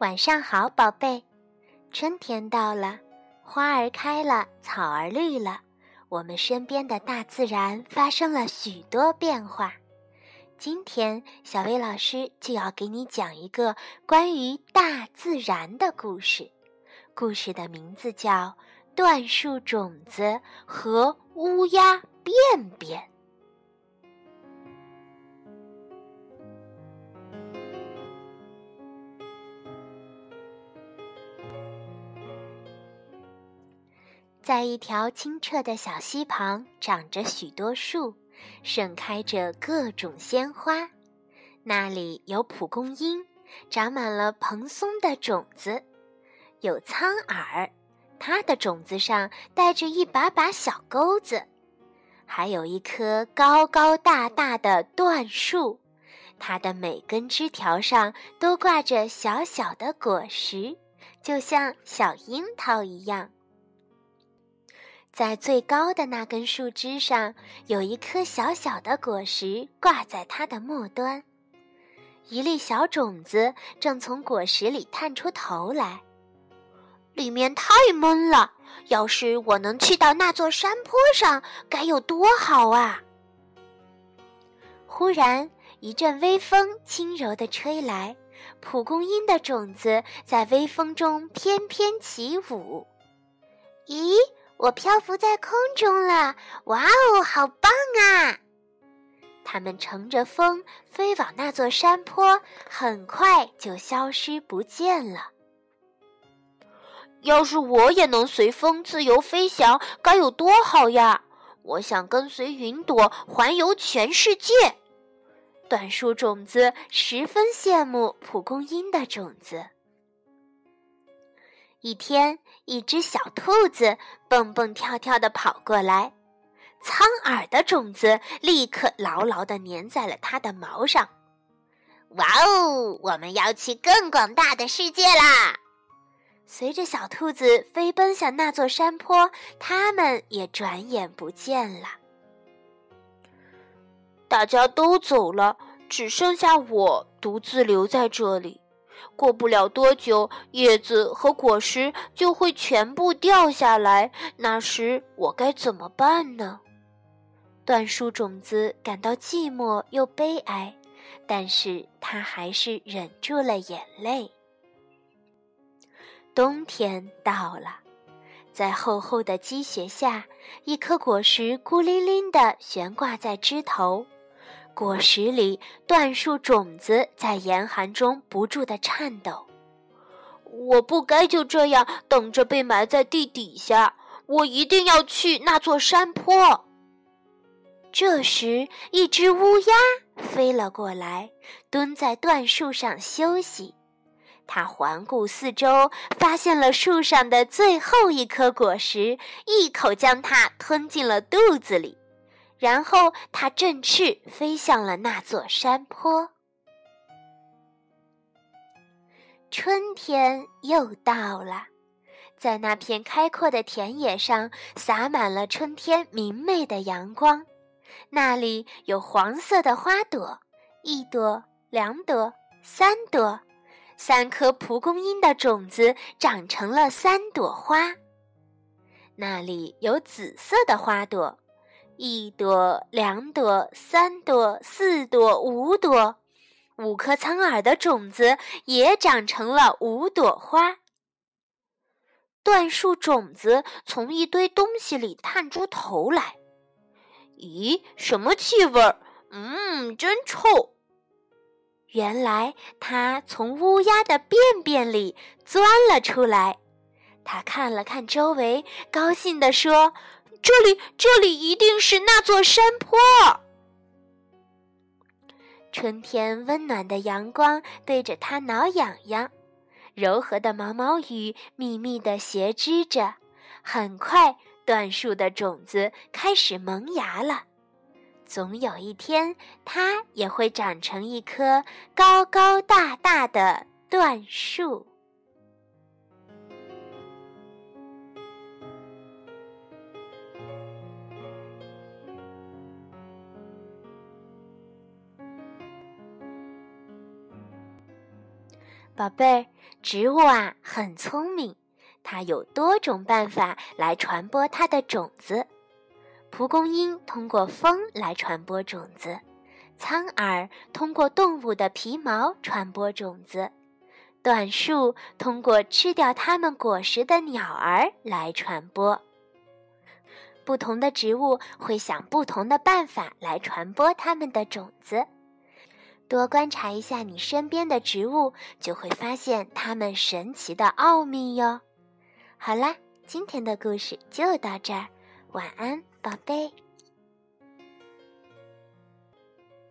晚上好，宝贝。春天到了，花儿开了，草儿绿了，我们身边的大自然发生了许多变化。今天，小薇老师就要给你讲一个关于大自然的故事。故事的名字叫《椴树种子和乌鸦便便》。在一条清澈的小溪旁，长着许多树，盛开着各种鲜花。那里有蒲公英，长满了蓬松的种子；有苍耳，它的种子上带着一把把小钩子；还有一棵高高大大的椴树，它的每根枝条上都挂着小小的果实，就像小樱桃一样。在最高的那根树枝上，有一颗小小的果实挂在它的末端，一粒小种子正从果实里探出头来。里面太闷了，要是我能去到那座山坡上，该有多好啊！忽然，一阵微风轻柔地吹来，蒲公英的种子在微风中翩翩起舞。咦？我漂浮在空中了，哇哦，好棒啊！它们乘着风飞往那座山坡，很快就消失不见了。要是我也能随风自由飞翔，该有多好呀！我想跟随云朵环游全世界。短树种子十分羡慕蒲公英的种子。一天，一只小兔子蹦蹦跳跳地跑过来，苍耳的种子立刻牢牢地粘在了它的毛上。哇哦，我们要去更广大的世界啦！随着小兔子飞奔向那座山坡，它们也转眼不见了。大家都走了，只剩下我独自留在这里。过不了多久，叶子和果实就会全部掉下来。那时我该怎么办呢？椴树种子感到寂寞又悲哀，但是它还是忍住了眼泪。冬天到了，在厚厚的积雪下，一颗果实孤零零地悬挂在枝头。果实里，椴树种子在严寒中不住地颤抖。我不该就这样等着被埋在地底下，我一定要去那座山坡。这时，一只乌鸦飞了过来，蹲在椴树上休息。它环顾四周，发现了树上的最后一颗果实，一口将它吞进了肚子里。然后，它振翅飞向了那座山坡。春天又到了，在那片开阔的田野上，洒满了春天明媚的阳光。那里有黄色的花朵，一朵、两朵、三朵，三颗蒲公英的种子长成了三朵花。那里有紫色的花朵。一朵，两朵，三朵，四朵，五朵，五颗苍耳的种子也长成了五朵花。椴树种子从一堆东西里探出头来，咦，什么气味？嗯，真臭。原来它从乌鸦的便便里钻了出来。他看了看周围，高兴地说。这里，这里一定是那座山坡。春天温暖的阳光对着它挠痒痒，柔和的毛毛雨密密的斜织着。很快，椴树的种子开始萌芽了。总有一天，它也会长成一棵高高大大的椴树。宝贝，植物啊很聪明，它有多种办法来传播它的种子。蒲公英通过风来传播种子，苍耳通过动物的皮毛传播种子，短树通过吃掉它们果实的鸟儿来传播。不同的植物会想不同的办法来传播它们的种子。多观察一下你身边的植物，就会发现它们神奇的奥秘哟。好啦，今天的故事就到这儿，晚安，宝贝。